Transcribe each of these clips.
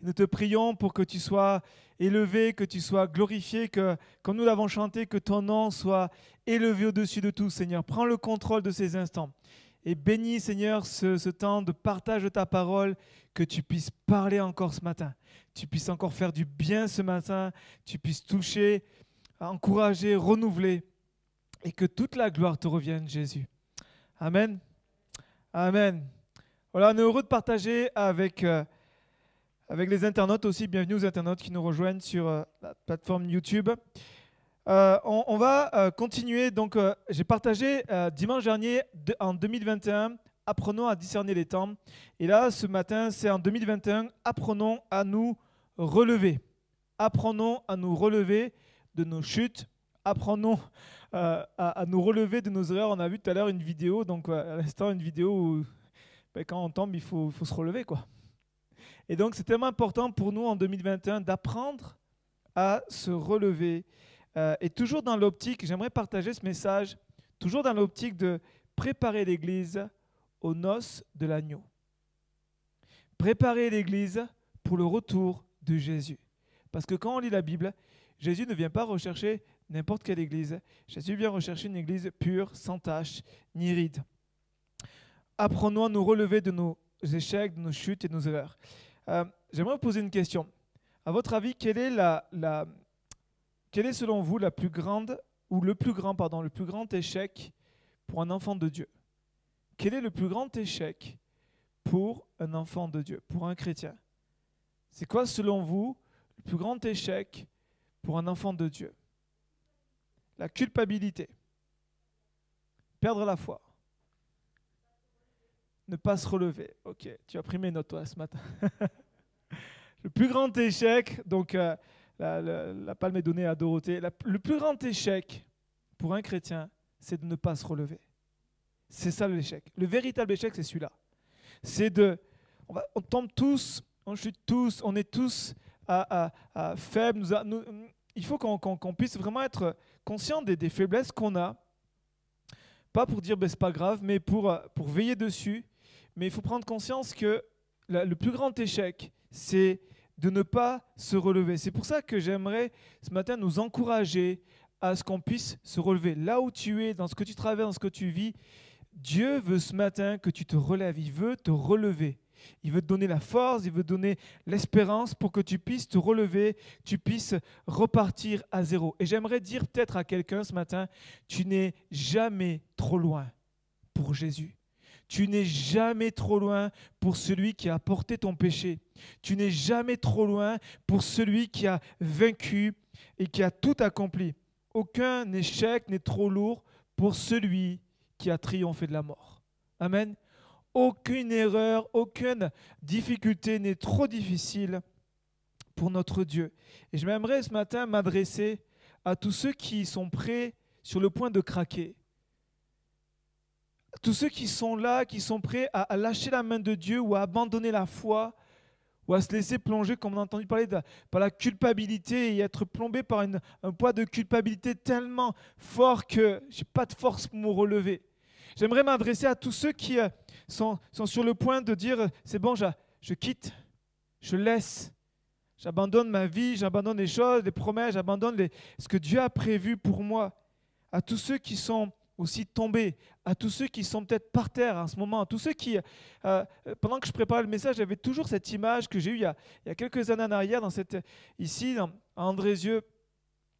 Nous te prions pour que tu sois élevé, que tu sois glorifié, que, comme nous l'avons chanté, que ton nom soit élevé au-dessus de tout, Seigneur. Prends le contrôle de ces instants. Et bénis, Seigneur, ce, temps de partage de ta parole, que tu puisses parler encore ce matin. Tu puisses encore faire du bien ce matin. Tu puisses toucher, encourager, renouveler. Et que toute la gloire te revienne, Jésus. Amen. Amen. Voilà, on est heureux de partager avec, euh, avec les internautes aussi. Bienvenue aux internautes qui nous rejoignent sur euh, la plateforme YouTube. Euh, on, va euh, continuer. Donc, j'ai partagé dimanche dernier de- en 2021. Apprenons à discerner les temps. Et là, ce matin, c'est en 2021. Apprenons à nous relever. Apprenons à nous relever de nos chutes. Apprenons à, nous relever de nos erreurs. On a vu tout à l'heure une vidéo, donc à l'instant, une vidéo où ben, quand on tombe, il faut, faut se relever. quoi. Et donc, c'est tellement important pour nous en 2021 d'apprendre à se relever. Euh, et toujours dans l'optique, j'aimerais partager ce message, toujours dans l'optique de préparer l'Église aux noces de l'agneau. Préparer l'Église pour le retour de Jésus. Parce que quand on lit la Bible, Jésus ne vient pas rechercher n'importe quelle Église. Jésus vient rechercher une Église pure, sans tache, ni ride. Apprenons à nous relever de nos échecs, de nos chutes et de nos erreurs. Euh, j'aimerais vous poser une question. À votre avis, quelle est quelle est selon vous la plus grande ou le plus grand pardon, le plus grand échec pour un enfant de Dieu? Quel est le plus grand échec pour un enfant de Dieu, pour un chrétien? C'est quoi selon vous le plus grand échec pour un enfant de Dieu? La culpabilité. Perdre la foi. Ne pas se relever. Ok, tu as pris mes notes toi ce matin. le plus grand échec, donc euh, la, la- palme est donnée à Dorothée. Le plus grand échec pour un chrétien, c'est de ne pas se relever. C'est ça l'échec. Le véritable échec, c'est celui-là. C'est de. On, tombe tous, on chute tous, on est tous à, à- faibles. il faut qu'on puisse vraiment être conscient des, des faiblesses qu'on a. Pas pour dire ben, c'est pas grave, mais pour, euh, pour veiller dessus. Mais il faut prendre conscience que le plus grand échec, c'est de ne pas se relever. C'est pour ça que j'aimerais ce matin nous encourager à ce qu'on puisse se relever. Là où tu es, dans ce que tu traverses, dans ce que tu vis, Dieu veut ce matin que tu te relèves. Il veut te relever. Il veut te donner la force, il veut te donner l'espérance pour que tu puisses te relever, tu puisses repartir à zéro. Et j'aimerais dire peut-être à quelqu'un ce matin, tu n'es jamais trop loin pour Jésus. Tu n'es jamais trop loin pour celui qui a porté ton péché. Tu n'es jamais trop loin pour celui qui a vaincu et qui a tout accompli. Aucun échec n'est trop lourd pour celui qui a triomphé de la mort. Amen. Aucune erreur, aucune difficulté n'est trop difficile pour notre Dieu. Et je m'aimerais ce matin m'adresser à tous ceux qui sont prêts sur le point de craquer. Tous ceux qui sont là, qui sont prêts à, lâcher la main de Dieu ou à abandonner la foi ou à se laisser plonger, comme on a entendu parler, par la culpabilité et être plombé par une- un poids de culpabilité tellement fort que je n'ai pas de force pour me relever. J'aimerais m'adresser à tous ceux qui euh, sont, sur le point de dire, euh, c'est bon, je, je quitte, je laisse, j'abandonne ma vie, j'abandonne les choses, les promesses, j'abandonne ce que Dieu a prévu pour moi. À tous ceux qui sont aussi tombés, à tous ceux qui sont peut-être par terre en ce moment, à tous ceux qui, euh, euh, pendant que je préparais le message, j'avais toujours cette image que j'ai eue il y, a, quelques années en arrière, dans cette, ici, dans, à Andrézieux,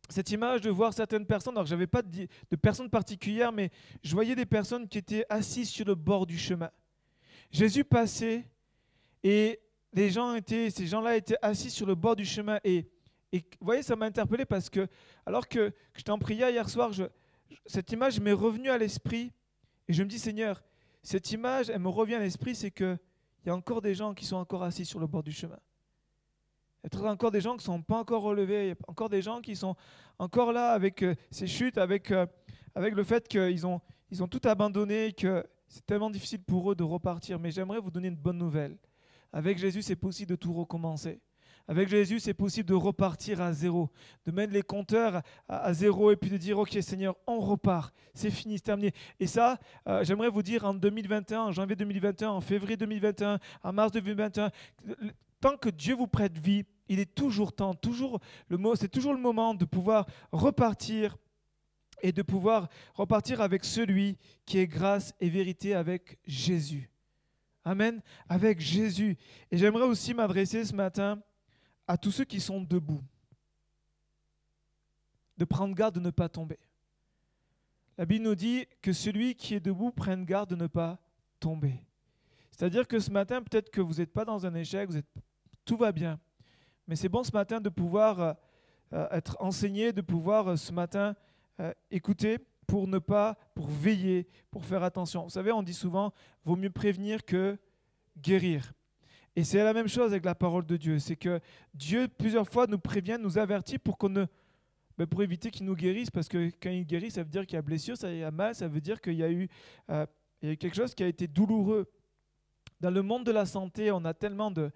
cette image de voir certaines personnes, alors n'avais pas de, de personnes particulières, mais je voyais des personnes qui étaient assises sur le bord du chemin. Jésus passait et les gens étaient, ces gens-là étaient assis sur le bord du chemin. Et, et vous voyez, ça m'a interpellé parce que, alors que, que j'étais en hier soir, je- cette image m'est revenue à l'esprit et je me dis, Seigneur, cette image, elle me revient à l'esprit, c'est qu'il y a encore des gens qui sont encore assis sur le bord du chemin. Il y a encore des gens qui ne sont pas encore relevés, il y a encore des gens qui sont encore là avec euh, ces chutes, avec, euh, avec le fait qu'ils ont, ils ont tout abandonné, que c'est tellement difficile pour eux de repartir. Mais j'aimerais vous donner une bonne nouvelle. Avec Jésus, c'est possible de tout recommencer. Avec Jésus, c'est possible de repartir à zéro, de mettre les compteurs à, zéro et puis de dire, OK Seigneur, on repart, c'est fini, c'est terminé. Et ça, euh, j'aimerais vous dire en 2021, en janvier 2021, en février 2021, en mars 2021, le- tant que Dieu vous prête vie, il est toujours temps, toujours le mot, c'est toujours le moment de pouvoir repartir et de pouvoir repartir avec celui qui est grâce et vérité avec Jésus. Amen, avec Jésus. Et j'aimerais aussi m'adresser ce matin à tous ceux qui sont debout, de prendre garde de ne pas tomber. La Bible nous dit que celui qui est debout prenne garde de ne pas tomber. C'est-à-dire que ce matin, peut-être que vous n'êtes pas dans un échec, vous êtes, tout va bien. Mais c'est bon ce matin de pouvoir euh, euh, être enseigné, de pouvoir euh, ce matin écouter pour ne pas, pour veiller, pour faire attention. Vous savez, on dit souvent, vaut mieux prévenir que guérir. Et c'est la même chose avec la parole de Dieu. C'est que Dieu, plusieurs fois, nous prévient, nous avertit pour qu'on ne ben, pour éviter qu'il nous guérisse, parce que quand il guérit, ça veut dire qu'il y a blessure, ça y a mal, ça veut dire qu'il y, a eu, il y a eu quelque chose qui a été douloureux. Dans le monde de la santé, on a tellement de,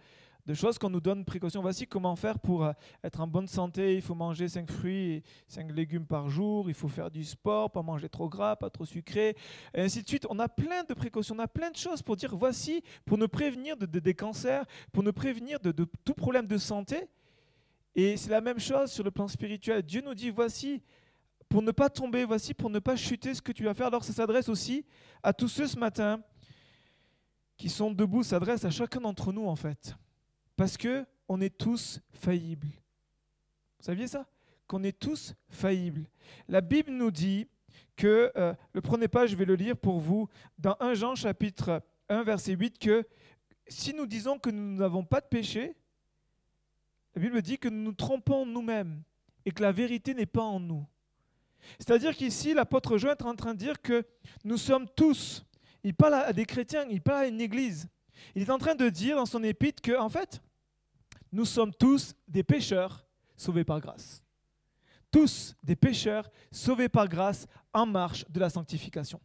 choses qu'on nous donne précaution. Voici comment faire pour euh, être en bonne santé. Il faut manger 5 fruits et 5 légumes par jour. Il faut faire du sport, pas manger trop gras, pas trop sucré, et ainsi de suite. On a plein de précautions, on a plein de choses pour dire voici, pour nous prévenir de, des cancers, pour nous prévenir de, de tout problème de santé. Et c'est la même chose sur le plan spirituel. Dieu nous dit voici, pour ne pas tomber, voici, pour ne pas chuter ce que tu vas faire. Alors ça s'adresse aussi à tous ceux ce matin qui sont debout s'adressent à chacun d'entre nous en fait. Parce que on est tous faillibles. Vous saviez ça? Qu'on est tous faillibles. La Bible nous dit que, euh, le prenez pas, je vais le lire pour vous, dans 1 Jean chapitre 1 verset 8, que si nous disons que nous n'avons pas de péché, la Bible dit que nous nous trompons nous-mêmes et que la vérité n'est pas en nous. C'est-à-dire qu'ici, l'apôtre Jean est en train de dire que nous sommes tous il parle à des chrétiens, il parle à une église. Il est en train de dire dans son épître que, en fait, nous sommes tous des pécheurs sauvés par grâce. Tous des pécheurs sauvés par grâce en marche de la sanctification.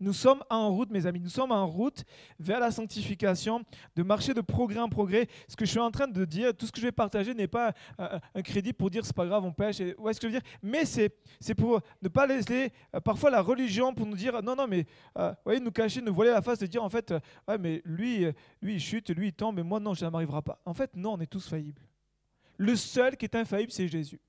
Nous sommes en route, mes amis, nous sommes en route vers la sanctification, de marcher de progrès en progrès. Ce que je suis en train de dire, tout ce que je vais partager n'est pas un crédit pour dire c'est pas grave, on pêche. Et, ouais, ce que je veux dire, mais c'est, c'est pour ne pas laisser euh, parfois la religion pour nous dire non, non, mais euh, voyez, nous cacher, nous voiler la face, de dire en fait, euh, ouais, mais lui, lui, il chute, lui, il tombe, mais moi, non, ça ne m'arrivera pas. En fait, non, on est tous faillibles. Le seul qui est infaillible, c'est Jésus.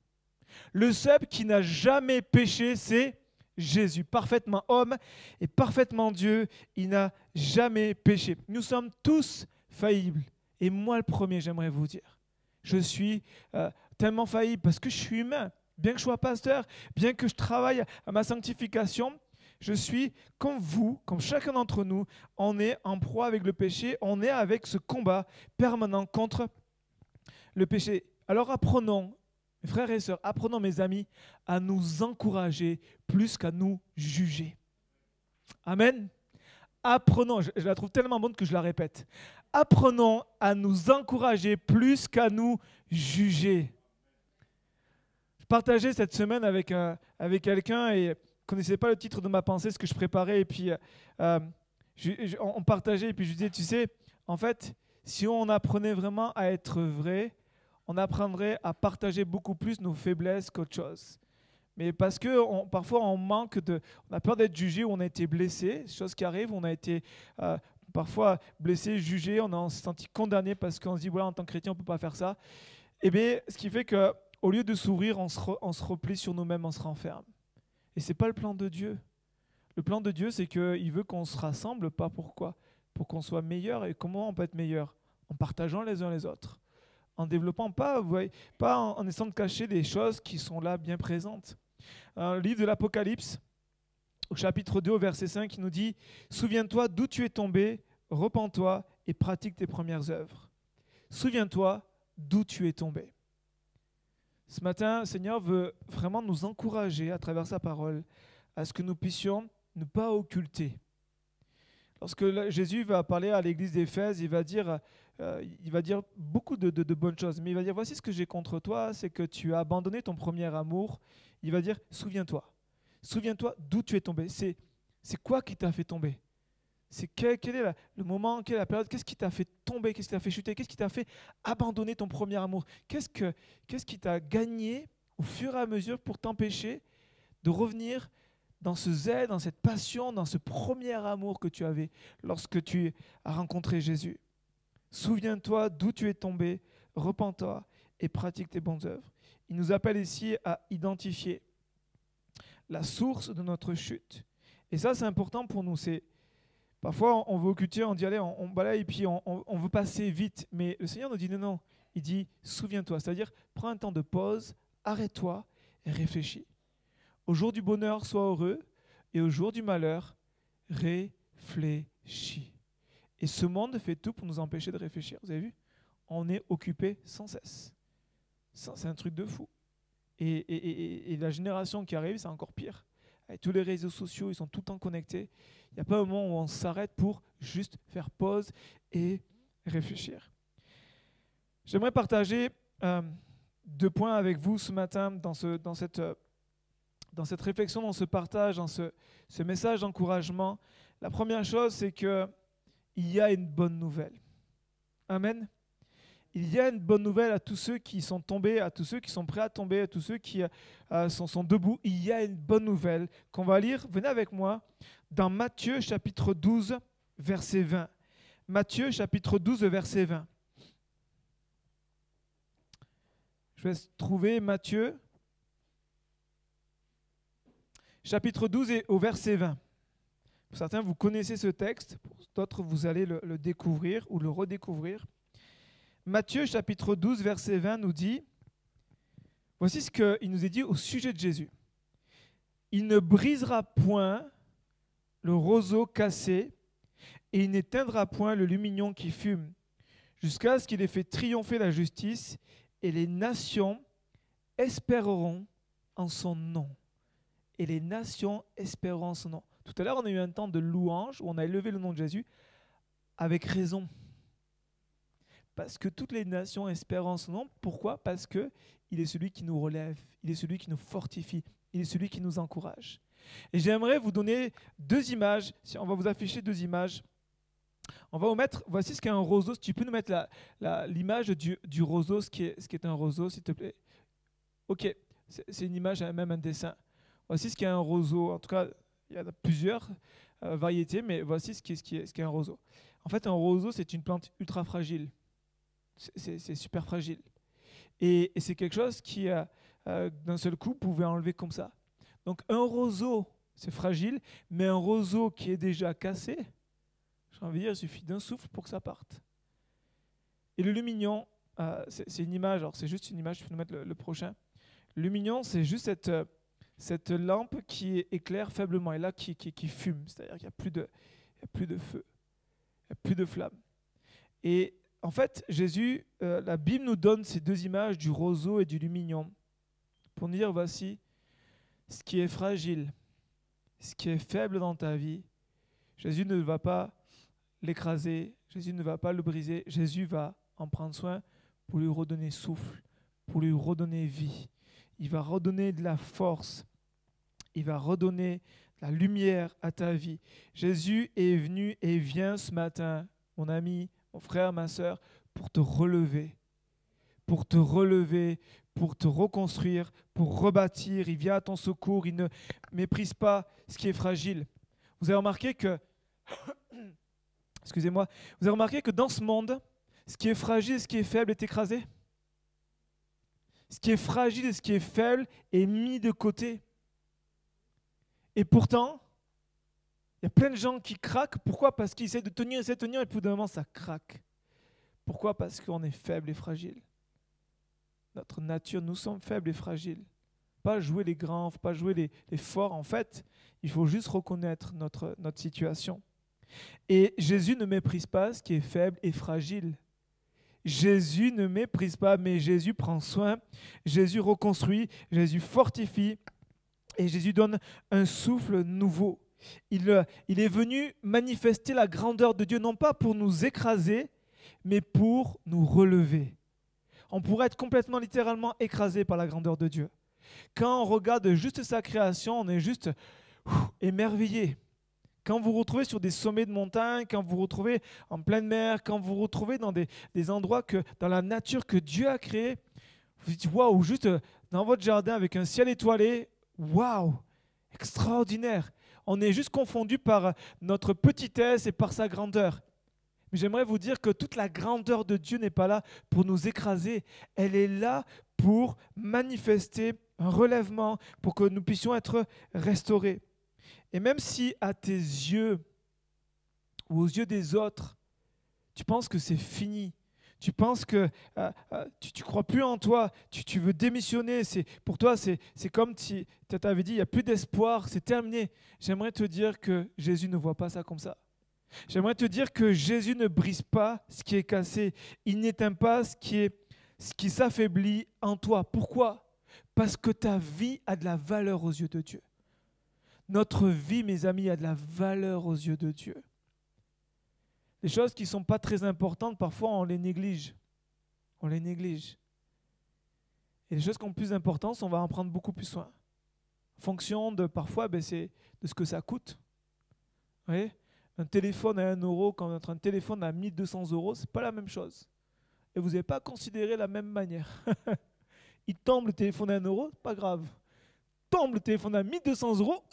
Le seul qui n'a jamais péché, c'est Jésus, parfaitement homme et parfaitement Dieu, il n'a jamais péché. Nous sommes tous faillibles. Et moi le premier, j'aimerais vous dire, je suis euh, tellement faillible parce que je suis humain. Bien que je sois pasteur, bien que je travaille à ma sanctification, je suis comme vous, comme chacun d'entre nous, on est en proie avec le péché, on est avec ce combat permanent contre le péché. Alors apprenons frères et sœurs, apprenons, mes amis, à nous encourager plus qu'à nous juger. Amen. Apprenons, je, la trouve tellement bonne que je la répète. Apprenons à nous encourager plus qu'à nous juger. Je partageais cette semaine avec, euh, avec quelqu'un et ne connaissait pas le titre de ma pensée, ce que je préparais. Et puis, euh, on partageait et puis je disais, tu sais, en fait, si on apprenait vraiment à être vrai, on apprendrait à partager beaucoup plus nos faiblesses qu'autre chose. Mais parce que parfois on manque de, on a peur d'être jugé ou on a été blessé, chose qui arrive, on a été euh, parfois blessé, jugé, on s'est senti condamné parce qu'on se dit voilà en tant que chrétien on peut pas faire ça. Et eh bien ce qui fait que au lieu de s'ouvrir, on on se replie sur nous-mêmes, on se renferme. Et c'est pas le plan de Dieu. Le plan de Dieu, c'est qu'il veut qu'on se rassemble, pas pourquoi Pour qu'on soit meilleur. Et comment on peut être meilleur? En partageant les uns les autres en développant, pas, pas en, essayant de cacher des choses qui sont là bien présentes. Un livre de l'Apocalypse, au chapitre 2, au verset 5, qui nous dit Souviens-toi d'où tu es tombé, repens-toi et pratique tes premières œuvres. Souviens-toi d'où tu es tombé. Ce matin, Seigneur veut vraiment nous encourager à travers sa parole à ce que nous puissions ne pas occulter. Lorsque Jésus va parler à l'église d'Éphèse, il va dire euh, il va dire beaucoup de, bonnes choses, mais il va dire, voici ce que j'ai contre toi, c'est que tu as abandonné ton premier amour. Il va dire, souviens-toi. Souviens-toi d'où tu es tombé. C'est, c'est quoi qui t'a fait tomber? C'est quel, est le moment, quelle est la période? Qu'est-ce qui t'a fait tomber? Qu'est-ce qui t'a fait chuter? Qu'est-ce qui t'a fait abandonner ton premier amour? Qu'est-ce, que, qu'est-ce qui t'a gagné au fur et à mesure pour t'empêcher de revenir dans ce zèle, dans cette passion, dans ce premier amour que tu avais lorsque tu as rencontré Jésus? Souviens-toi d'où tu es tombé, repens-toi et pratique tes bonnes œuvres. Il nous appelle ici à identifier la source de notre chute. Et ça, c'est important pour nous. C'est Parfois, on veut occulter, on dit allez, on, balaye, puis on, on, veut passer vite. Mais le Seigneur nous dit non, non. Il dit souviens-toi, c'est-à-dire prends un temps de pause, arrête-toi et réfléchis. Au jour du bonheur, sois heureux, et au jour du malheur, réfléchis. Et ce monde fait tout pour nous empêcher de réfléchir. Vous avez vu? On est occupé sans cesse. C'est un truc de fou. Et, la génération qui arrive, c'est encore pire. Avec tous les réseaux sociaux, ils sont tout le temps connectés. Il n'y a pas un moment où on s'arrête pour juste faire pause et réfléchir. J'aimerais partager euh, deux points avec vous ce matin dans, ce, dans, cette, dans cette réflexion, dans ce partage, dans ce, message d'encouragement. La première chose, c'est qu'il y a une bonne nouvelle. Amen. Il y a une bonne nouvelle à tous ceux qui sont tombés, à tous ceux qui sont prêts à tomber, à tous ceux qui euh, sont, sont, debout. Il y a une bonne nouvelle qu'on va lire. Venez avec moi dans Matthieu chapitre 12, verset 20. Matthieu chapitre 12, verset 20. Je vais trouver Matthieu chapitre 12 et au verset 20. Pour certains, vous connaissez ce texte, pour d'autres, vous allez le, le découvrir ou le redécouvrir. Matthieu chapitre 12, verset 20 nous dit, voici ce qu'il nous est dit au sujet de Jésus. Il ne brisera point le roseau cassé, et il n'éteindra point le lumignon qui fume, jusqu'à ce qu'il ait fait triompher la justice, et les nations espéreront en son nom. Et les nations espéreront en son nom. Tout à l'heure, on a eu un temps de louange où on a élevé le nom de Jésus avec raison. Parce que toutes les nations espèrent en son nom. Pourquoi? Parce que il est celui qui nous relève, il est celui qui nous fortifie, il est celui qui nous encourage. Et j'aimerais vous donner deux images. On va vous afficher deux images. On va vous mettre, voici ce qu'est un roseau. Si tu peux nous mettre l'image du, du, roseau, ce qui, est, ce qui est un roseau, s'il te plaît. Ok, c'est une image, même un dessin. Voici ce qu'est un roseau. En tout cas, il y en a plusieurs euh, variétés, mais voici ce qu'est ce qui ce qui un roseau. En fait, un roseau, c'est une plante ultra fragile. C'est super fragile. Et, c'est quelque chose qui, euh, euh, d'un seul coup, pouvait enlever comme ça. Donc un roseau, c'est fragile, mais un roseau qui est déjà cassé, j'ai envie de dire, il suffit d'un souffle pour que ça parte. Et le lumignon, c'est une image, alors c'est juste une image, je peux nous mettre le, prochain. Le lumignon, c'est juste cette, cette lampe qui éclaire faiblement et là qui, qui, fume, c'est-à-dire qu'il n'y a, plus de, a plus de feu, il n'y a plus de flamme. Et en fait, Jésus, euh, la Bible nous donne ces deux images du roseau et du lumignon pour nous dire voici, ce qui est fragile, ce qui est faible dans ta vie, Jésus ne va pas l'écraser, Jésus ne va pas le briser, Jésus va en prendre soin pour lui redonner souffle, pour lui redonner vie. Il va redonner de la force, il va redonner la lumière à ta vie. Jésus est venu et vient ce matin, mon ami, mon frère, ma soeur, pour te relever, pour te relever, pour te reconstruire, pour rebâtir. Il vient à ton secours. Il ne méprise pas ce qui est fragile. Vous avez remarqué que, vous avez remarqué que dans ce monde, ce qui est fragile, ce qui est faible est écrasé? Ce qui est fragile et ce qui est faible est mis de côté. Et pourtant, il y a plein de gens qui craquent. Pourquoi? Parce qu'ils essaient de tenir, essaient de tenir, et puis d'un moment, ça craque. Pourquoi? Parce qu'on est faible et fragile notre nature, nous sommes faibles et fragiles. Pas jouer les grands, pas jouer les, forts. En fait, il faut juste reconnaître notre, notre situation. Et Jésus ne méprise pas ce qui est faible et fragile. Jésus ne méprise pas, mais Jésus prend soin, Jésus reconstruit, Jésus fortifie et Jésus donne un souffle nouveau. Il, il est venu manifester la grandeur de Dieu, non pas pour nous écraser, mais pour nous relever on pourrait être complètement littéralement écrasé par la grandeur de Dieu. Quand on regarde juste sa création, on est juste émerveillé. Quand vous vous retrouvez sur des sommets de montagne, quand vous vous retrouvez en pleine mer, quand vous vous retrouvez dans des, endroits que, dans la nature que Dieu a créée, vous dites waouh, juste euh, dans votre jardin avec un ciel étoilé, waouh, extraordinaire. On est juste confondu par notre petitesse et par sa grandeur. Mais j'aimerais vous dire que toute la grandeur de Dieu n'est pas là pour nous écraser. Elle est là pour manifester un relèvement, pour que nous puissions être restaurés. Et même si à tes yeux ou aux yeux des autres, tu penses que c'est fini, tu penses que euh, euh, tu ne crois plus en toi, tu, veux démissionner, c'est, pour toi c'est, comme si tu avais dit, il n'y a plus d'espoir, c'est terminé. J'aimerais te dire que Jésus ne voit pas ça comme ça. J'aimerais te dire que Jésus ne brise pas ce qui est cassé, il n'éteint pas ce qui, est, ce qui s'affaiblit en toi. Pourquoi? Parce que ta vie a de la valeur aux yeux de Dieu. Notre vie, mes amis, a de la valeur aux yeux de Dieu. Les choses qui ne sont pas très importantes, parfois on les néglige. On les néglige. Et les choses qui ont plus d'importance, on va en prendre beaucoup plus soin. En fonction de, parfois, ben, c'est de ce que ça coûte. Un téléphone à 1 euro quand un téléphone à 1200 euros, ce n'est pas la même chose. Et vous n'avez pas considéré la même manière. Il tombe le téléphone à 1 euro, pas grave. Tombe le téléphone à 1200 euros,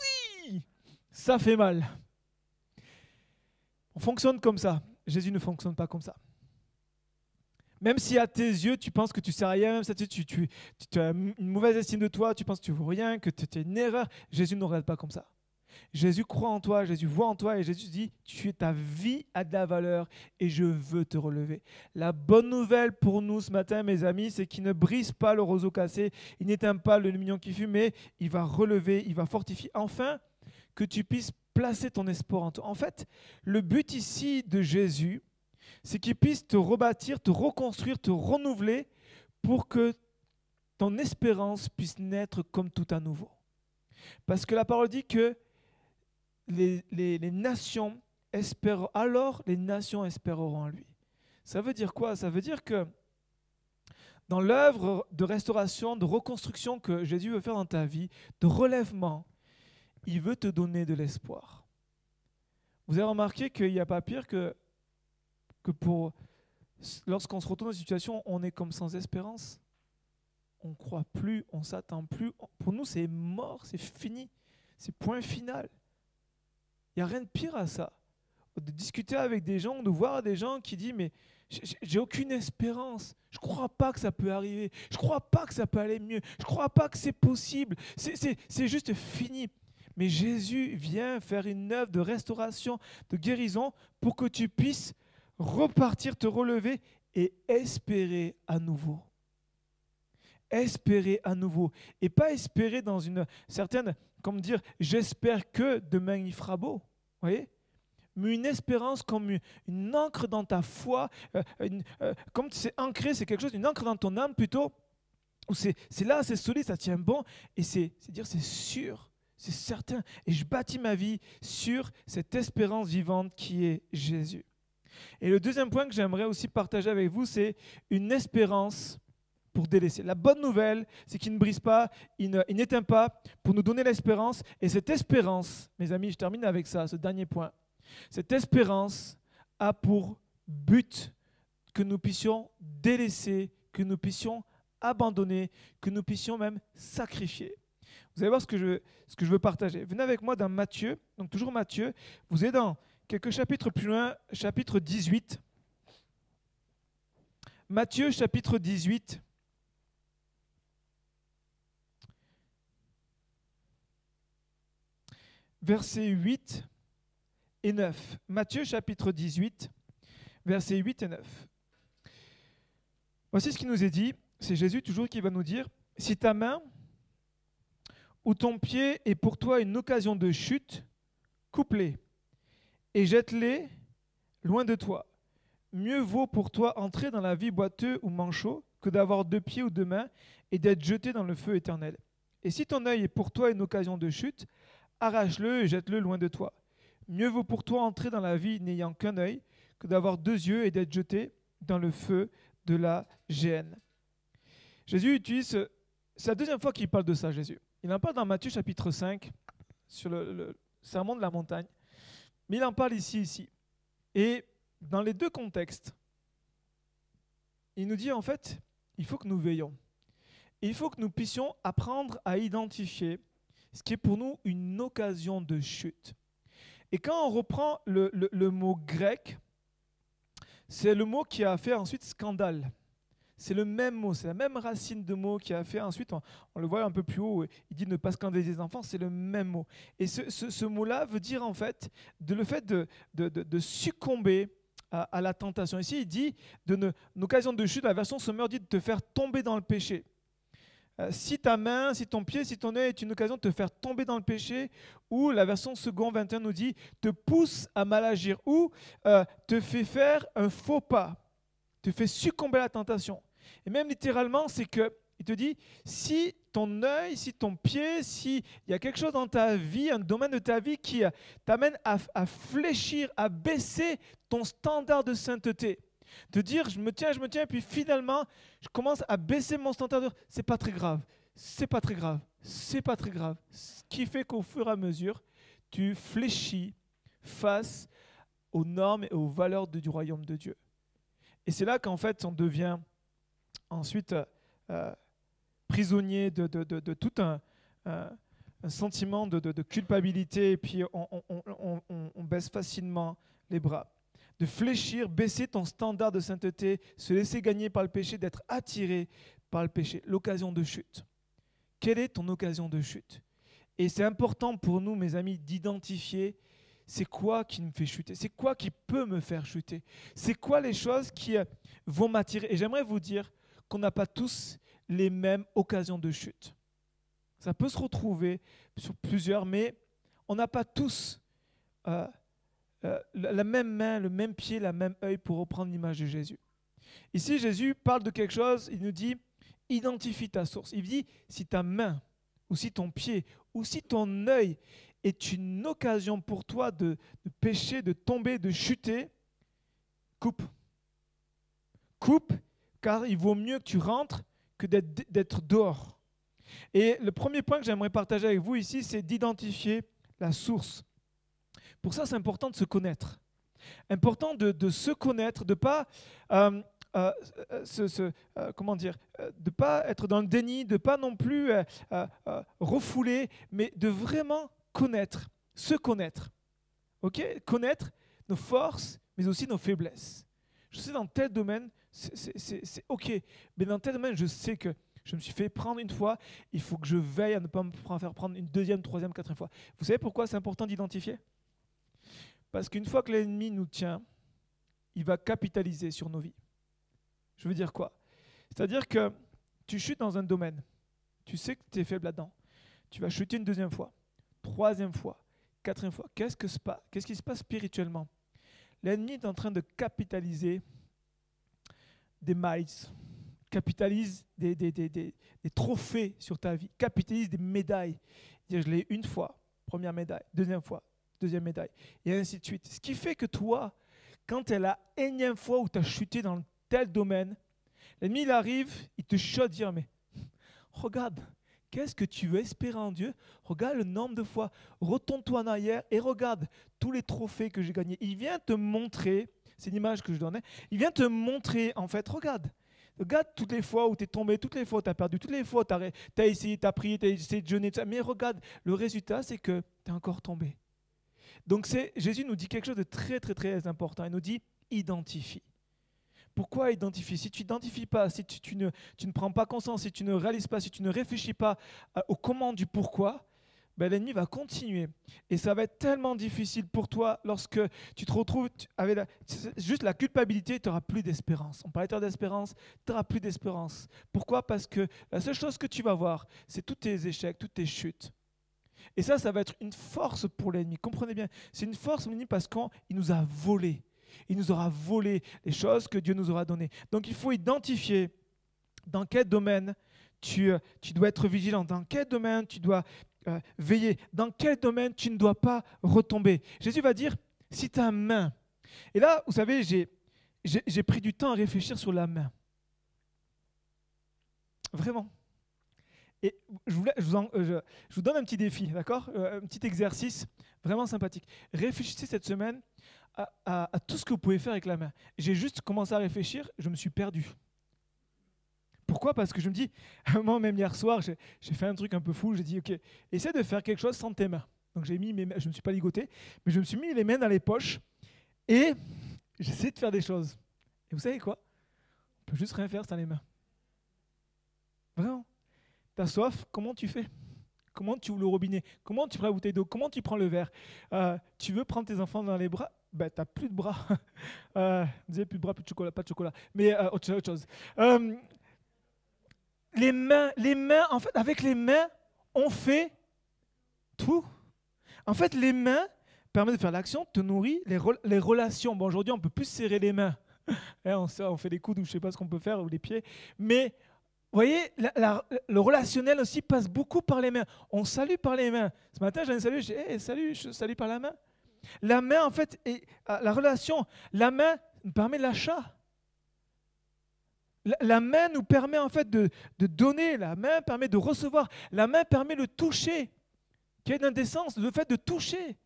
oui, ça fait mal. On fonctionne comme ça. Jésus ne fonctionne pas comme ça. Même si à tes yeux, tu penses que tu ne sais rien, même si tu, as une mauvaise estime de toi, tu penses que tu ne vaux rien, que tu es une erreur, Jésus ne regarde pas comme ça. Jésus croit en toi, Jésus voit en toi et Jésus dit, tu, ta vie a de la valeur et je veux te relever. La bonne nouvelle pour nous ce matin, mes amis, c'est qu'il ne brise pas le roseau cassé, il n'éteint pas le mignon qui fume, mais il va relever, il va fortifier. Enfin, que tu puisses placer ton espoir en toi. En fait, le but ici de Jésus, c'est qu'il puisse te rebâtir, te reconstruire, te renouveler pour que ton espérance puisse naître comme tout à nouveau. Parce que la parole dit que les, nations espèrent, alors les nations espéreront en lui. Ça veut dire quoi? Ça veut dire que dans l'œuvre de restauration, de reconstruction que Jésus veut faire dans ta vie, de relèvement, il veut te donner de l'espoir. Vous avez remarqué qu'il n'y a pas pire que, que pour lorsqu'on se retrouve dans une situation, on est comme sans espérance. On ne croit plus, on s'attend plus. Pour nous, c'est mort, c'est fini. C'est point final. Il n'y a rien de pire à ça. De discuter avec des gens, de voir des gens qui disent Mais j'ai aucune espérance. Je crois pas que ça peut arriver. Je crois pas que ça peut aller mieux. Je crois pas que c'est possible. C'est juste fini. Mais Jésus vient faire une œuvre de restauration, de guérison, pour que tu puisses repartir, te relever et espérer à nouveau. Espérer à nouveau. Et pas espérer dans une certaine, comme dire, j'espère que demain il fera beau. voyez? Mais une espérance comme une, encre dans ta foi, euh, euh, comme c'est ancré, c'est quelque chose, une encre dans ton âme plutôt, où c'est là, c'est solide, ça tient bon, et c'est dire c'est sûr. C'est certain. Et je bâtis ma vie sur cette espérance vivante qui est Jésus. Et le deuxième point que j'aimerais aussi partager avec vous, c'est une espérance pour délaisser. La bonne nouvelle, c'est qu'il ne brise pas, il n'éteint pas pour nous donner l'espérance. Et cette espérance, mes amis, je termine avec ça, ce dernier point. Cette espérance a pour but que nous puissions délaisser, que nous puissions abandonner, que nous puissions même sacrifier. Vous allez voir ce que je, ce que je veux partager. Venez avec moi dans Matthieu, donc toujours Matthieu. Vous êtes dans quelques chapitres plus loin, chapitre 18. Matthieu, chapitre 18. Versets 8 et 9. Matthieu, chapitre 18, versets 8 et 9. Voici ce qui nous est dit. C'est Jésus toujours qui va nous dire, si ta main où ton pied est pour toi une occasion de chute, coupe-les et jette-les loin de toi. Mieux vaut pour toi entrer dans la vie boiteux ou manchot que d'avoir deux pieds ou deux mains et d'être jeté dans le feu éternel. Et si ton œil est pour toi une occasion de chute, arrache-le et jette-le loin de toi. Mieux vaut pour toi entrer dans la vie n'ayant qu'un œil que d'avoir deux yeux et d'être jeté dans le feu de la géhenne. Jésus utilise, c'est la deuxième fois qu'il parle de ça, Jésus. Il en parle dans Matthieu chapitre 5, sur le, sermon de la montagne. Mais il en parle ici, ici. Et dans les deux contextes, il nous dit en fait, il faut que nous veillons. il faut que nous puissions apprendre à identifier ce qui est pour nous une occasion de chute. Et quand on reprend le, mot grec, c'est le mot qui a fait ensuite scandale. C'est le même mot, c'est la même racine de mot qui a fait ensuite, on, le voit un peu plus haut, il dit ne pas scandaliser les enfants, c'est le même mot. Et ce, mot-là veut dire en fait le fait de, de, succomber à, la tentation. Ici, il dit, de une occasion de chute, la version Sommer dit de te faire tomber dans le péché. Euh, si ta main, si ton pied, si ton œil est une occasion de te faire tomber dans le péché, ou la version second 21 nous dit te pousse à mal agir, ou euh, te fait faire un faux pas, te fait succomber à la tentation. Et même littéralement, c'est que il te dit, si ton œil, si ton pied, s'il y a quelque chose dans ta vie, un domaine de ta vie qui t'amène à, à, fléchir, à baisser ton standard de sainteté, de dire je me tiens, je me tiens, et puis finalement je commence à baisser mon standard de c'est pas très grave, c'est pas très grave, c'est pas très grave. Ce qui fait qu'au fur et à mesure, tu fléchis face aux normes et aux valeurs du royaume de Dieu. Et c'est là qu'en fait on devient ensuite euh, euh, prisonnier de, tout un, sentiment de, culpabilité, et puis on, baisse facilement les bras. De fléchir, baisser ton standard de sainteté, se laisser gagner par le péché, d'être attiré par le péché, l'occasion de chute. Quelle est ton occasion de chute? Et c'est important pour nous, mes amis, d'identifier c'est quoi qui me fait chuter C'est quoi qui peut me faire chuter C'est quoi les choses qui euh, vont m'attirer Et j'aimerais vous dire, qu'on n'a pas tous les mêmes occasions de chute. Ça peut se retrouver sur plusieurs, mais on n'a pas tous euh, euh, la même main, le même pied, la même œil pour reprendre l'image de Jésus. Ici, Jésus parle de quelque chose, il nous dit, identifie ta source. Il dit, si ta main, ou si ton pied, ou si ton œil est une occasion pour toi de, de pécher, de tomber, de chuter, coupe. Coupe car il vaut mieux que tu rentres que d'être dehors. Et le premier point que j'aimerais partager avec vous ici, c'est d'identifier la source. Pour ça, c'est important de se connaître. Important de, se connaître, de pas euh, euh, euh, comment dire, de pas être dans le déni, de pas non plus refouler, mais de vraiment connaître, se connaître. Ok, connaître nos forces, mais aussi nos faiblesses. Je sais dans tel domaine, c'est OK. Mais dans tel domaine, je sais que je me suis fait prendre une fois, il faut que je veille à ne pas me faire prendre une deuxième, troisième, quatrième fois. Vous savez pourquoi c'est important d'identifier? Parce qu'une fois que l'ennemi nous tient, il va capitaliser sur nos vies. Je veux dire quoi? C'est-à-dire que tu chutes dans un domaine, tu sais que tu es faible là-dedans, tu vas chuter une deuxième fois, troisième fois, quatrième fois. Qu'est-ce, que Qu'est-ce qui se passe spirituellement? L'ennemi est en train de capitaliser des miles, capitalise des, des, des, des, trophées sur ta vie, capitalise des médailles. Je l'ai une fois, première médaille, deuxième fois, deuxième médaille, et ainsi de suite. Ce qui fait que toi, quand es la énième fois où tu as chuté dans tel domaine, l'ennemi il arrive, il te chote, dire, mais regarde, qu'est-ce que tu veux espérer en Dieu? Regarde le nombre de fois, retourne-toi en arrière et regarde tous les trophées que j'ai gagnés. Il vient te montrer c'est l'image que je donnais. Il vient te montrer, en fait, regarde. Regarde toutes les fois où tu es tombé, toutes les fois où tu as perdu, toutes les fois où tu as, essayé, tu as prié, tu as essayé de jeûner. Mais regarde, le résultat, c'est que tu es encore tombé. Donc Jésus nous dit quelque chose de très, très, très important. Il nous dit identifie. Pourquoi identifier? Si tu n'identifies pas, si tu, ne, tu, ne, prends pas conscience, si tu ne réalises pas, si tu ne réfléchis pas au comment du pourquoi, ben, l'ennemi va continuer. Et ça va être tellement difficile pour toi lorsque tu te retrouves avec juste la culpabilité, tu n'auras plus d'espérance. On parlait d'espérance, tu n'auras plus d'espérance. Pourquoi? Parce que la seule chose que tu vas voir, c'est tous tes échecs, toutes tes chutes. Et ça, ça va être une force pour l'ennemi. Comprenez bien, c'est une force pour l'ennemi parce qu'il nous a volé. Il nous aura volé les choses que Dieu nous aura données. Donc il faut identifier dans quel domaine tu, euh, tu dois être vigilant, dans quel domaine tu dois euh, veiller, dans quel domaine tu ne dois pas retomber? Jésus va dire, si ta main, et là, vous savez, j'ai pris du temps à réfléchir sur la main. Vraiment. Et je vous, donne un petit défi, d'accord? Euh, Un petit exercice vraiment sympathique. Réfléchissez cette semaine à tout ce que vous pouvez faire avec la main. J'ai juste commencé à réfléchir, je me suis perdu. Pourquoi? Parce que je me dis, moi même hier soir, j'ai fait un truc un peu fou, j'ai dit, ok, essaie de faire quelque chose sans tes mains. Donc j'ai mis mes je ne me suis pas ligoté, mais je me suis mis les mains dans les poches et j'essaie de faire des choses. vous savez quoi? On peut juste rien faire sans les mains. Vraiment. T'as soif, comment tu fais? Comment tu ouvres le robinet? Comment tu prends la bouteille d'eau? Comment tu prends le verre? Euh, Tu veux prendre tes enfants dans les bras? Ben, tu n'as plus de bras. euh, plus de bras, plus de chocolat, pas de chocolat. Mais euh, autre, chose. Euh, les mains, les mains, en fait, avec les mains, on fait tout. En fait, les mains permettent de faire l'action, te nourrir, les, relations. Bon, aujourd'hui, on peut plus serrer les mains. Hein, on, on, fait des coudes ou je sais pas ce qu'on peut faire, ou les pieds. Mais vous voyez, le relationnel aussi passe beaucoup par les mains. On salue par les mains. Ce matin, j'ai un salut, je dis hey, salut, je salue par la main. La main, en fait, euh, la relation, la main permet l'achat. La, main nous permet en fait de, de, donner, la main permet de recevoir, la main permet le toucher. Une indécence, le fait de toucher.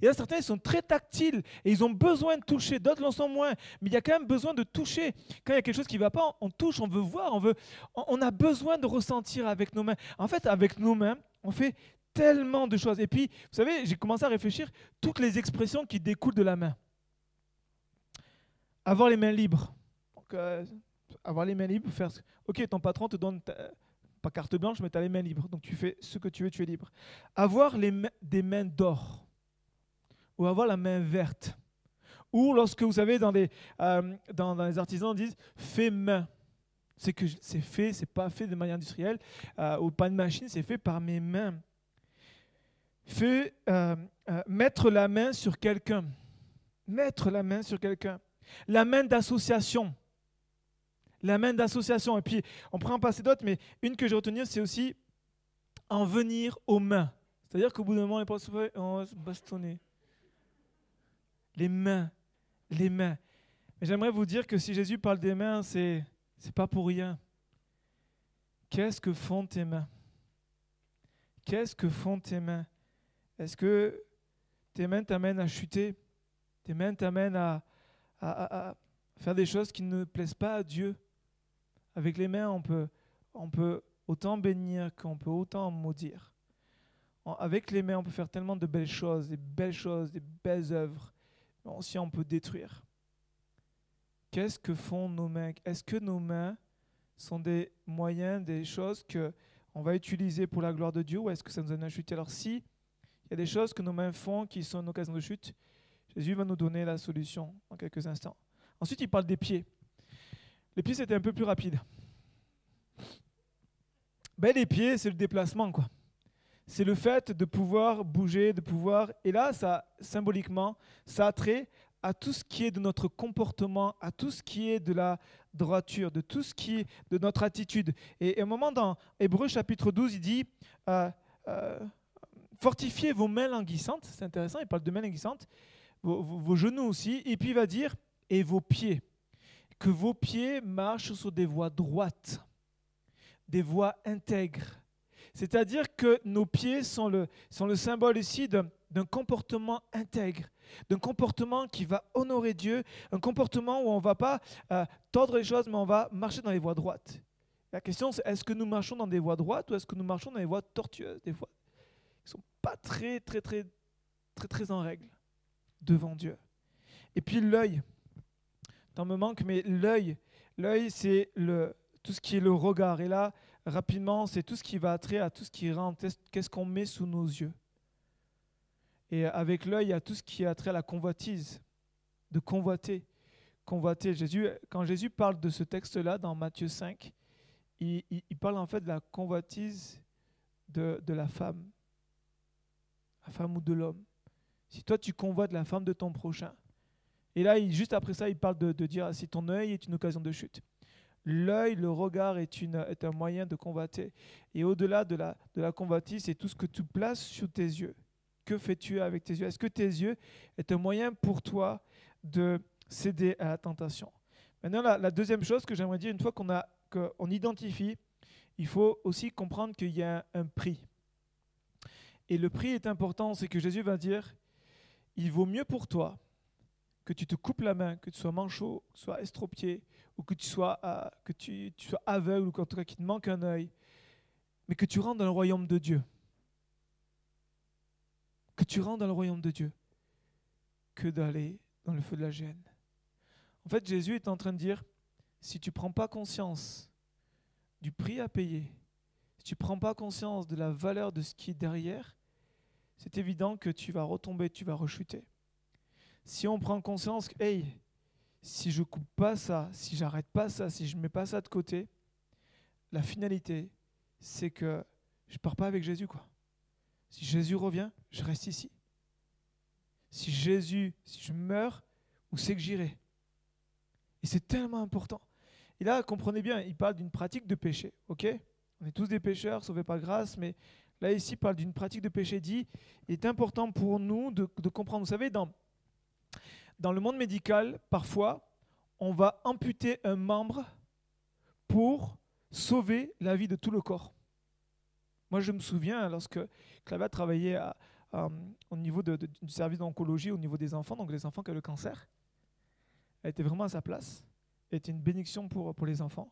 Il y a certains qui sont très tactiles et ils ont besoin de toucher, d'autres l'en sont moins. Mais il y a quand même besoin de toucher. Quand il y a quelque chose qui ne va pas, on touche, on veut voir, on, veut, on a besoin de ressentir avec nos mains. En fait, avec nos mains, on fait tellement de choses. Et puis, vous savez, j'ai commencé à réfléchir toutes les expressions qui découlent de la main. Avoir les mains libres. Euh, avoir les mains libres, faire. Ok, ton patron te donne pas carte blanche, mais tu as les mains libres. Donc tu fais ce que tu veux, tu es libre. Avoir les des mains d'or ou avoir la main verte. Ou lorsque vous savez, dans les, euh, dans, les artisans, disent fait main. C'est que c'est fait, c'est pas fait de manière industrielle euh, ou pas de machine, c'est fait par mes mains. Fait euh, mettre la main sur quelqu'un. Mettre la main sur quelqu'un. La main d'association. La main d'association. Et puis, on prend pas passer d'autres, mais une que je retenir, c'est aussi en venir aux mains. C'est-à-dire qu'au bout d'un moment, on va se bastonner les mains, les mains. Mais j'aimerais vous dire que si Jésus parle des mains, c'est c'est pas pour rien. Qu'est-ce que font tes mains? Qu'est-ce que font tes mains? Est-ce que tes mains t'amènent à chuter? Tes mains t'amènent à, à, à, faire des choses qui ne plaisent pas à Dieu? Avec les mains, on peut, on peut autant bénir qu'on peut autant maudire. Avec les mains, on peut faire tellement de belles choses, des belles choses, des belles œuvres aussi on peut détruire. Qu'est-ce que font nos mains? Est-ce que nos mains sont des moyens, des choses que on va utiliser pour la gloire de Dieu ou est-ce que ça nous à chuter Alors si il y a des choses que nos mains font qui sont une occasion de chute, Jésus va nous donner la solution en quelques instants. Ensuite, il parle des pieds. Les pieds, c'était un peu plus rapide. Ben, les pieds, c'est le déplacement, quoi. C'est le fait de pouvoir bouger, de pouvoir... Et là, ça, symboliquement, ça a trait à tout ce qui est de notre comportement, à tout ce qui est de la droiture, de tout ce qui est de notre attitude. Et, à un moment dans Hébreu chapitre 12, il dit, euh, euh, fortifiez vos mains languissantes, c'est intéressant, il parle de mains languissantes, vos, vos, genoux aussi, et puis il va dire, et vos pieds, que vos pieds marchent sur des voies droites, des voies intègres, c'est-à-dire que nos pieds sont le, sont le symbole ici d'un comportement intègre, d'un comportement qui va honorer Dieu, un comportement où on ne va pas euh, tordre les choses, mais on va marcher dans les voies droites. La question, c'est est-ce que nous marchons dans des voies droites ou est-ce que nous marchons dans des voies tortueuses, des voies qui ne sont pas très, très, très, très, très en règle devant Dieu. Et puis l'œil. T'en me manque, mais l'œil, l'œil, c'est le, tout ce qui est le regard. Et là, rapidement, c'est tout ce qui va attrer à tout ce qui rentre. Qu'est-ce qu'on met sous nos yeux? Et avec l'œil, il y a tout ce qui a trait à la convoitise, de convoiter. Convoiter. Jésus, quand Jésus parle de ce texte-là dans Matthieu 5, il, parle en fait de la convoitise de, la femme, la femme ou de l'homme. Si toi tu convoites la femme de ton prochain, et là, juste après ça, il parle de, dire si ton œil est une occasion de chute. L'œil, le regard est, un moyen de combattre. Et au-delà de la, de la convoitise, c'est tout ce que tu places sous tes yeux. Que fais-tu avec tes yeux? Est-ce que tes yeux est un moyen pour toi de céder à la tentation? Maintenant, la, deuxième chose que j'aimerais dire, une fois qu'on qu'on identifie, il faut aussi comprendre qu'il y a un prix. Et le prix est important, c'est que Jésus va dire, il vaut mieux pour toi que tu te coupes la main, que tu sois manchot, que tu sois estropié, ou que tu sois, euh, tu, sois aveugle, ou qu'en tout cas qu'il te manque un œil, mais que tu rentres dans le royaume de Dieu. Que tu rentres dans le royaume de Dieu que d'aller dans le feu de la gêne. En fait, Jésus est en train de dire, si tu ne prends pas conscience du prix à payer, si tu ne prends pas conscience de la valeur de ce qui est derrière, c'est évident que tu vas retomber, tu vas rechuter. Si on prend conscience que, hey, si je coupe pas ça, si j'arrête pas ça, si je mets pas ça de côté, la finalité, c'est que je pars pas avec Jésus, quoi. Si Jésus revient, je reste ici. Si Jésus, si je meurs, où c'est que j'irai? Et c'est tellement important. Et là, comprenez bien, il parle d'une pratique de péché, ok? On est tous des pécheurs, sauvés par grâce, mais là, ici, il parle d'une pratique de péché dit, il est important pour nous de comprendre. Vous savez, dans, dans le monde médical, parfois, on va amputer un membre pour sauver la vie de tout le corps. Moi, je me souviens, lorsque Clava travaillait au niveau du service d'oncologie, au niveau des enfants, donc les enfants qui ont le cancer, elle était vraiment à sa place. Elle était une bénédiction pour, pour les enfants.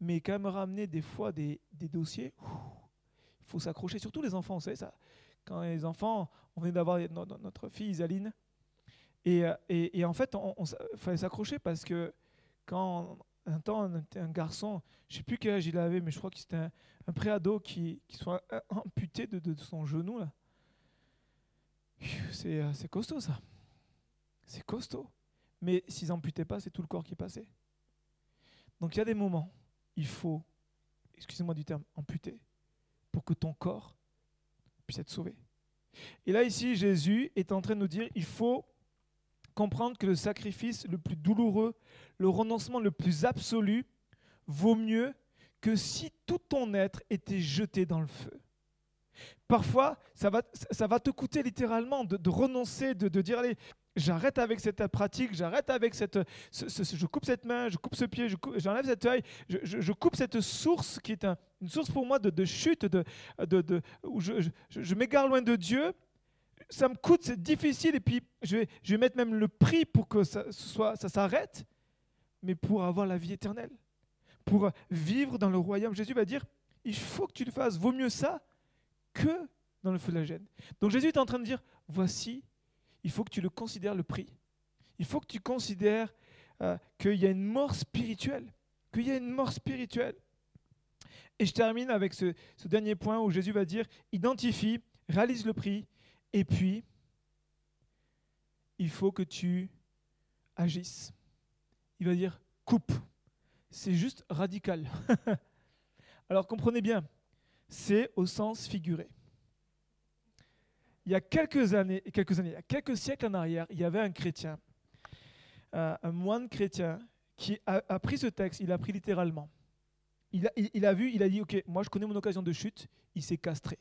Mais quand elle me ramenait des fois des, dossiers, il faut s'accrocher, surtout les enfants, vous savez ça. Quand les enfants, on venait d'avoir notre fille Isaline, et, et, en fait, il fallait s'accrocher parce que quand un temps, un, garçon, je ne sais plus quel âge il avait, mais je crois que c'était un, un préado qui, qui soit amputé de, son genou. là. Euh, c'est costaud ça. C'est costaud. Mais s'ils amputaient pas, c'est tout le corps qui passait. Donc il y a des moments, il faut, excusez-moi du terme, amputer pour que ton corps puisse être sauvé. Et là ici, Jésus est en train de nous dire, il faut comprendre que le sacrifice le plus douloureux, le renoncement le plus absolu, vaut mieux que si tout ton être était jeté dans le feu. Parfois, ça va, ça va te coûter littéralement de, renoncer, de, dire, allez, j'arrête avec cette pratique, j'arrête avec cette, je coupe cette main, je coupe ce pied, j'enlève cet œil, je, coupe cette source qui est une source pour moi de, chute, de, de, où je, m'égare loin de Dieu. Ça me coûte, c'est difficile, et puis je vais, je vais mettre même le prix pour que ça, ça s'arrête, mais pour avoir la vie éternelle pour vivre dans le royaume. Jésus va dire, il faut que tu le fasses. Vaut mieux ça que dans le feu de la gêne. Donc Jésus est en train de dire, voici, il faut que tu le considères le prix. Il faut que tu considères euh, qu'il y a une mort spirituelle. Qu'il y a une mort spirituelle. Et je termine avec ce dernier point où Jésus va dire, identifie, réalise le prix, et puis, il faut que tu agisses. Il va dire, coupe c'est juste radical. Alors comprenez bien, c'est au sens figuré. Il y a quelques années, quelques années, il y a quelques siècles en arrière, il y avait un chrétien, un moine chrétien, qui a, pris ce texte, il a pris littéralement. Il, a, vu, il a dit, ok, moi je connais mon occasion de chute, il s'est castré.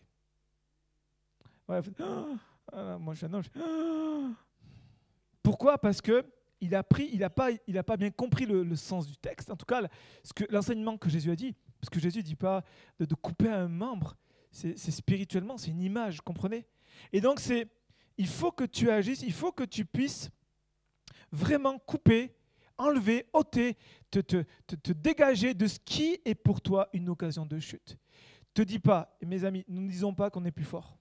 Moi, je, non, Pourquoi? Parce que il a pris, il n'a pas, il a pas bien compris le, sens du texte. En tout cas, ce que l'enseignement que Jésus a dit, parce que Jésus dit pas de, couper un membre, c'est spirituellement, c'est une image, comprenez? Et donc c'est, il faut que tu agisses, il faut que tu puisses vraiment couper, enlever, ôter, te, te, te, dégager de ce qui est pour toi une occasion de chute. Te dis pas, mes amis, nous ne disons pas qu'on est plus fort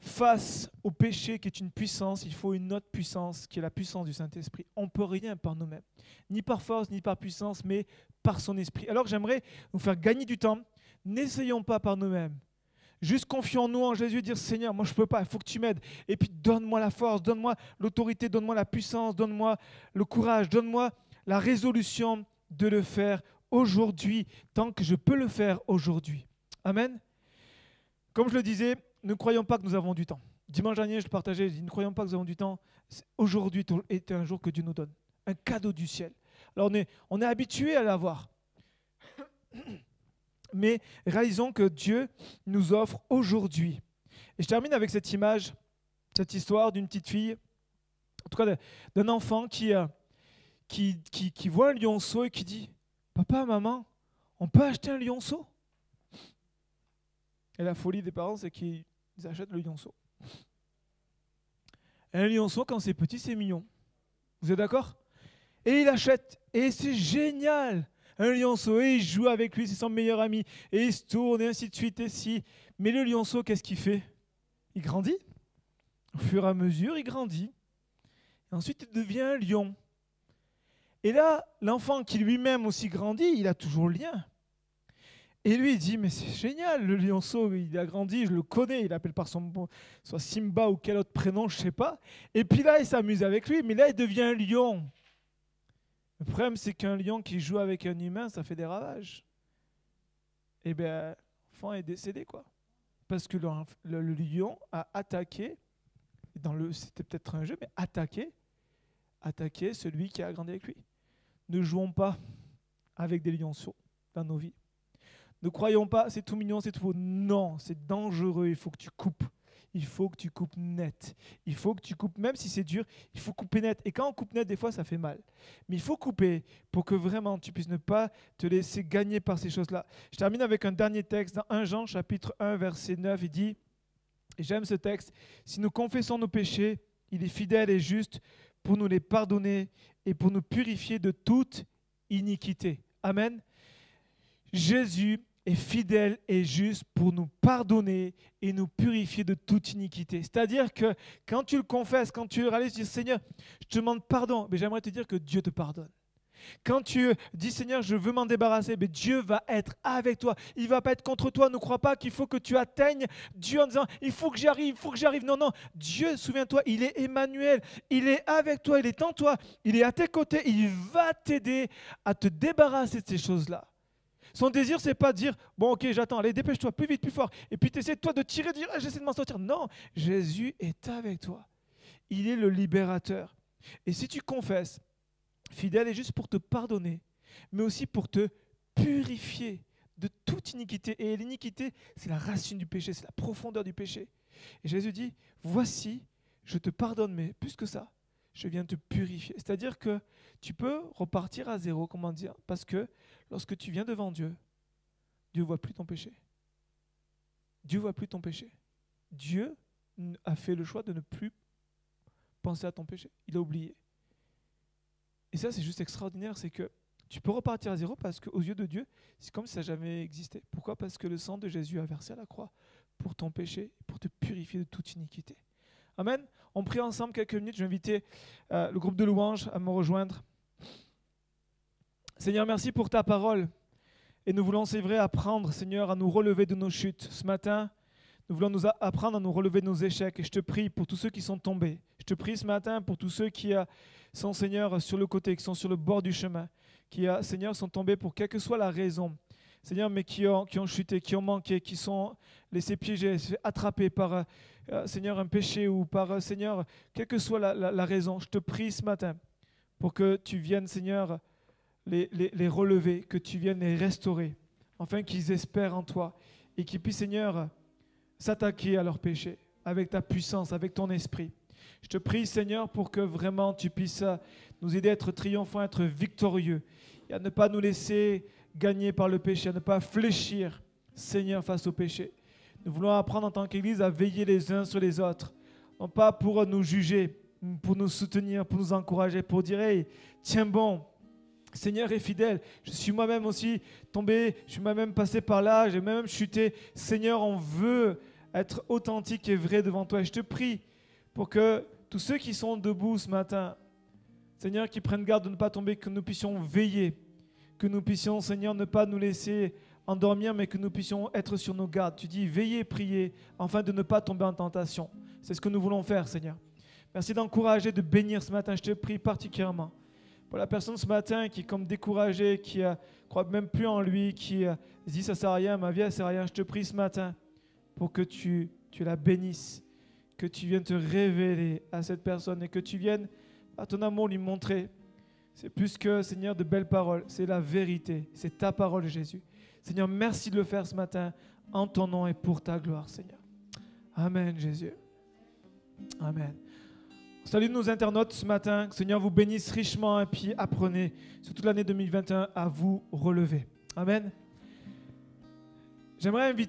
face au péché qui est une puissance, il faut une autre puissance qui est la puissance du Saint-Esprit. On ne peut rien par nous-mêmes, ni par force, ni par puissance, mais par son esprit. Alors j'aimerais nous faire gagner du temps. N'essayons pas par nous-mêmes. Juste confions-nous en Jésus, dire Seigneur, moi je ne peux pas, il faut que tu m'aides. Et puis donne-moi la force, donne-moi l'autorité, donne-moi la puissance, donne-moi le courage, donne-moi la résolution de le faire aujourd'hui, tant que je peux le faire aujourd'hui. Amen. Comme je le disais, ne croyons pas que nous avons du temps. Dimanche dernier, je partageais, je dis, ne croyons pas que nous avons du temps. Aujourd'hui est un jour que Dieu nous donne, un cadeau du ciel. Alors on est, on est habitué à l'avoir. Mais réalisons que Dieu nous offre aujourd'hui. Et je termine avec cette image, cette histoire d'une petite fille, en tout cas d'un enfant qui, euh, qui, qui, qui voit un lionceau et qui dit, papa, maman, on peut acheter un lionceau? Et la folie des parents, c'est qu'ils achètent le lionceau. Un lionceau, quand c'est petit, c'est mignon. Vous êtes d'accord? Et il achète. Et c'est génial Un lionceau, et il joue avec lui, c'est son meilleur ami. Et il se tourne, et ainsi de suite, et si. Mais le lionceau, qu'est-ce qu'il fait? Il grandit. Au fur et à mesure, il grandit. Ensuite, il devient un lion. Et là, l'enfant qui lui-même aussi grandit, il a toujours le lien. Et lui, il dit, mais c'est génial, le lionceau, il a grandi, je le connais, il appelle par son soit Simba ou quel autre prénom, je sais pas. Et puis là, il s'amuse avec lui, mais là, il devient un lion. Le problème, c'est qu'un lion qui joue avec un humain, ça fait des ravages. Et eh bien, l'enfant est décédé, quoi. Parce que le, lion a attaqué, dans le, c'était peut-être un jeu, mais attaqué, attaqué celui qui a grandi avec lui. Ne jouons pas avec des lionceaux dans nos vies. Ne croyons pas, c'est tout mignon, c'est tout beau. Non, c'est dangereux, il faut que tu coupes. Il faut que tu coupes net. Il faut que tu coupes, même si c'est dur, il faut couper net. Et quand on coupe net, des fois, ça fait mal. Mais il faut couper pour que vraiment tu puisses ne pas te laisser gagner par ces choses-là. Je termine avec un dernier texte dans 1 Jean, chapitre 1, verset 9. Il dit, et j'aime ce texte, si nous confessons nos péchés, il est fidèle et juste pour nous les pardonner et pour nous purifier de toute iniquité. Amen. Jésus est fidèle et juste pour nous pardonner et nous purifier de toute iniquité. C'est-à-dire que quand tu le confesses, quand tu réalises, tu dis Seigneur, je te demande pardon, mais j'aimerais te dire que Dieu te pardonne. Quand tu dis Seigneur, je veux m'en débarrasser, mais Dieu va être avec toi. Il va pas être contre toi. Ne crois pas qu'il faut que tu atteignes Dieu en disant il faut que j'y arrive, il faut que j'y arrive. Non, non. Dieu, souviens-toi, il est Emmanuel. Il est avec toi, il est en toi, il est à tes côtés. Il va t'aider à te débarrasser de ces choses-là. Son désir, c'est pas de dire Bon, ok, j'attends, allez, dépêche-toi, plus vite, plus fort. Et puis tu essaies toi de tirer, de dire ah, J'essaie de m'en sortir. Non, Jésus est avec toi. Il est le libérateur. Et si tu confesses, fidèle est juste pour te pardonner, mais aussi pour te purifier de toute iniquité. Et l'iniquité, c'est la racine du péché, c'est la profondeur du péché. Et Jésus dit Voici, je te pardonne, mais plus que ça, je viens te purifier. C'est-à-dire que tu peux repartir à zéro, comment dire Parce que lorsque tu viens devant Dieu, Dieu ne voit plus ton péché. Dieu ne voit plus ton péché. Dieu a fait le choix de ne plus penser à ton péché. Il a oublié. Et ça, c'est juste extraordinaire, c'est que tu peux repartir à zéro parce qu'aux yeux de Dieu, c'est comme si ça jamais existé. Pourquoi? Parce que le sang de Jésus a versé à la croix pour ton péché, pour te purifier de toute iniquité. Amen. On prie ensemble quelques minutes. Je vais inviter euh, le groupe de louanges à me rejoindre. Seigneur, merci pour ta parole. Et nous voulons, c'est vrai, apprendre, Seigneur, à nous relever de nos chutes. Ce matin, nous voulons nous apprendre à nous relever de nos échecs. Et je te prie pour tous ceux qui sont tombés. Je te prie ce matin pour tous ceux qui euh, sont, Seigneur, sur le côté, qui sont sur le bord du chemin, qui, euh, Seigneur, sont tombés pour quelle que soit la raison. Seigneur, mais qui ont, qui ont chuté, qui ont manqué, qui sont laissés piéger, attrapés par, euh, Seigneur, un péché ou par, Seigneur, quelle que soit la, raison. Je te prie ce matin pour que tu viennes, Seigneur, les, relever, que tu viennes les restaurer, afin qu'ils espèrent en toi et qu'ils puissent, Seigneur, s'attaquer à leurs péchés avec ta puissance, avec ton esprit. Je te prie, Seigneur, pour que vraiment tu puisses nous aider à être triomphants, à être victorieux, et à ne pas nous laisser gagner par le péché, à ne pas fléchir, Seigneur, face au péché. Nous voulons apprendre en tant qu'Église à veiller les uns sur les autres, non pas pour nous juger, pour nous soutenir, pour nous encourager, pour dire, tiens bon, Seigneur est fidèle. Je suis moi-même aussi tombé, je suis moi-même passé par là, j'ai même chuté. Seigneur, on veut être authentique et vrai devant toi. Et je te prie pour que tous ceux qui sont debout ce matin, Seigneur, qui prennent garde de ne pas tomber, que nous puissions veiller, que nous puissions, Seigneur, ne pas nous laisser endormir, mais que nous puissions être sur nos gardes. Tu dis, veillez, priez, afin de ne pas tomber en tentation. C'est ce que nous voulons faire, Seigneur. Merci d'encourager, de bénir ce matin. Je te prie particulièrement pour la personne ce matin qui est comme découragée, qui ne croit même plus en lui, qui se dit ça sert à rien, ma vie elle sert à rien, je te prie ce matin pour que tu, tu la bénisses, que tu viennes te révéler à cette personne et que tu viennes à ton amour lui montrer. C'est plus que, Seigneur, de belles paroles, c'est la vérité, c'est ta parole, Jésus. Seigneur, merci de le faire ce matin en ton nom et pour ta gloire, Seigneur. Amen, Jésus. Amen. Salut nos internautes ce matin. Que Seigneur vous bénisse richement et puis apprenez sur toute l'année 2021 à vous relever. Amen. J'aimerais inviter